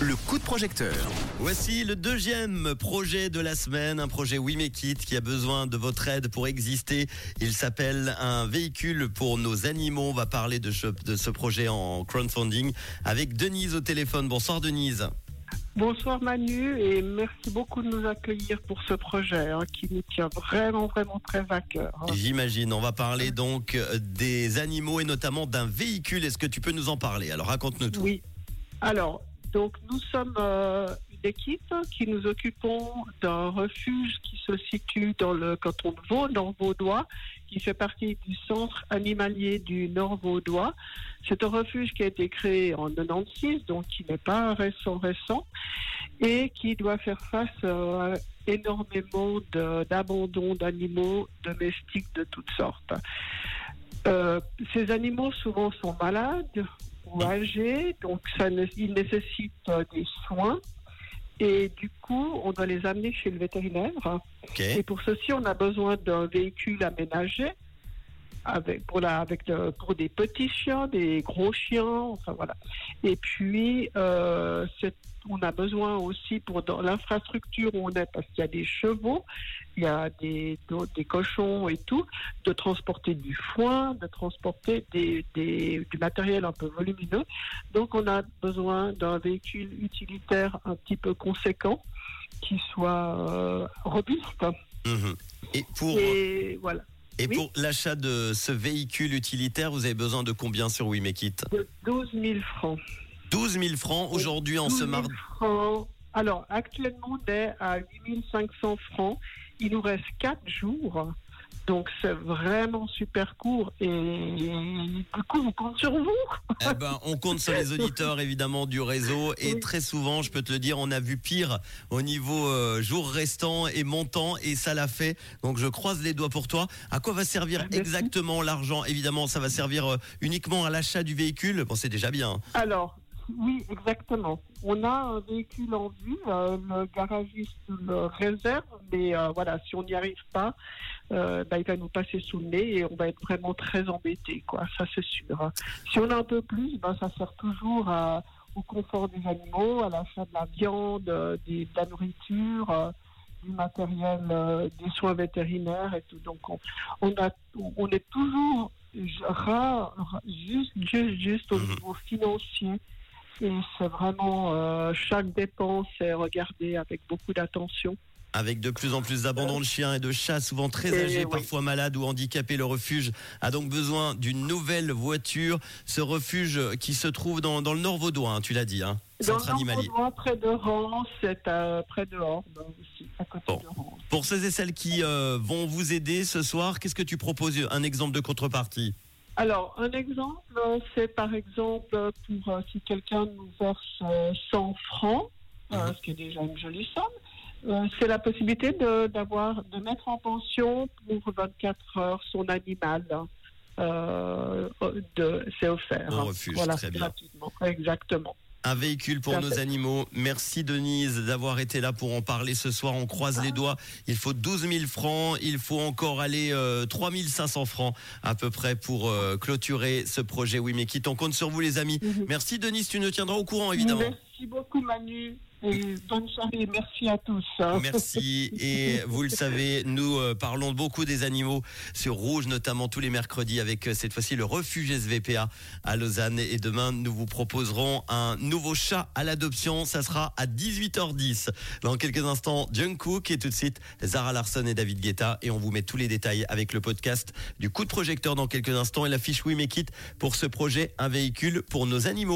Le coup de projecteur. Voici le deuxième projet de la semaine, un projet We Make It qui a besoin de votre aide pour exister. Il s'appelle un véhicule pour nos animaux. On va parler de ce, de ce projet en crowdfunding avec Denise au téléphone. Bonsoir Denise. Bonsoir Manu et merci beaucoup de nous accueillir pour ce projet hein, qui nous tient vraiment vraiment très à cœur. hein. J'imagine. On va parler donc euh, des animaux et notamment d'un véhicule. Est-ce que tu peux nous en parler? Alors raconte-nous tout. Oui. Alors, donc nous sommes euh, une équipe qui nous occupons d'un refuge qui se situe dans le canton de Vaud, dans Vaudois, qui fait partie du centre animalier du Nord Vaudois. C'est un refuge qui a été créé en 96, donc qui n'est pas récent récent, et qui doit faire face à énormément d'abandon d'animaux domestiques de toutes sortes. Euh, ces animaux souvent sont malades ou âgés, donc ils nécessitent des soins. Et du coup, on doit les amener chez le vétérinaire. Et pour ceci, on a besoin d'un véhicule aménagé avec, pour, la, avec le- pour des petits chiens, des gros chiens, enfin voilà. Et puis, euh, on a besoin aussi pour dans l'infrastructure où on est, parce qu'il y a des chevaux, il y a des, des cochons et tout, de transporter du foin, de transporter des, des- du matériel un peu volumineux. Donc, on a besoin d'un véhicule utilitaire un petit peu conséquent qui soit euh, robuste. Mhm. Et pour, Et voilà, et oui. pour l'achat de ce véhicule utilitaire, vous avez besoin de combien sur We Make It de 12 000 francs. 12 000 francs aujourd'hui en ce 12 000 mardi. Alors, actuellement, on est à 8 500 francs. Il nous reste 4 jours. Donc, c'est vraiment super court. Et du coup, on compte sur vous. Eh ben, on compte sur les auditeurs évidemment du réseau et Oui. très souvent, je peux te le dire, on a vu pire au niveau euh, jours restants et montant et ça l'a fait. Donc je croise les doigts pour toi. À quoi va servir Merci. exactement l'argent? Évidemment, ça va servir euh, uniquement à l'achat du véhicule. Bon, c'est déjà bien. Alors, oui, exactement. On a un véhicule en vue. euh, le garagiste le réserve. Mais euh, voilà, si on n'y arrive pas, euh, bah, il va nous passer sous le nez et on va être vraiment très embêtés. Quoi. Ça, c'est sûr. Si on a un peu plus, ben, ça sert toujours à- au confort des animaux, à l'achat de la viande, euh, des- de la nourriture. euh, du matériel, euh, des soins vétérinaires et tout. Donc, on, on, a, on est toujours rare, juste, juste, juste au Mhm. niveau financier. Et c'est vraiment euh, chaque dépense est regardée avec beaucoup d'attention. Avec de plus en plus d'abandon de chiens et de chats, souvent très Et âgés, oui. parfois malades ou handicapés, le refuge a donc besoin d'une nouvelle voiture. Ce refuge qui se trouve dans, dans le Nord Vaudois, hein, tu l'as dit, hein, Dans centre le animalier. Nord-Vaudois, près de Rance, c'est euh, près de aussi, à côté Bon. de Rance. Pour ceux et celles qui euh, vont vous aider ce soir, qu'est-ce que tu proposes Un exemple de contrepartie? Alors, un exemple, c'est par exemple pour euh, si quelqu'un nous verse euh, 100 francs, Mhm. ce qui est déjà une jolie somme, c'est la possibilité de, d'avoir, de mettre en pension pour 24 heures son animal. Euh, de, c'est offert. Au refuge, voilà, très bien. gratuitement. Exactement. Un véhicule pour nos animaux. Merci Denise d'avoir été là pour en parler ce soir. On croise les doigts. Il faut 12 000 francs. Il faut encore aller euh, 3 500 francs à peu près pour euh, clôturer ce projet. Oui, mais qui On compte sur vous les amis. Mhm. Merci Denise. Tu nous tiendras au courant évidemment. Merci beaucoup Manu et bonne soirée. Merci à tous. hein. Merci. Et vous le savez, nous euh, parlons beaucoup des animaux sur Rouge, notamment tous les mercredis avec euh, cette fois-ci le refuge SVPA à Lausanne. Et demain, nous vous proposerons un nouveau chat à l'adoption. Ça sera à 18h10. Dans quelques instants, Jungkook et tout de suite Zara Larson et David Guetta. Et on vous met tous les détails avec le podcast du coup de projecteur dans quelques instants et la fiche We Make It pour ce projet, un véhicule pour nos animaux.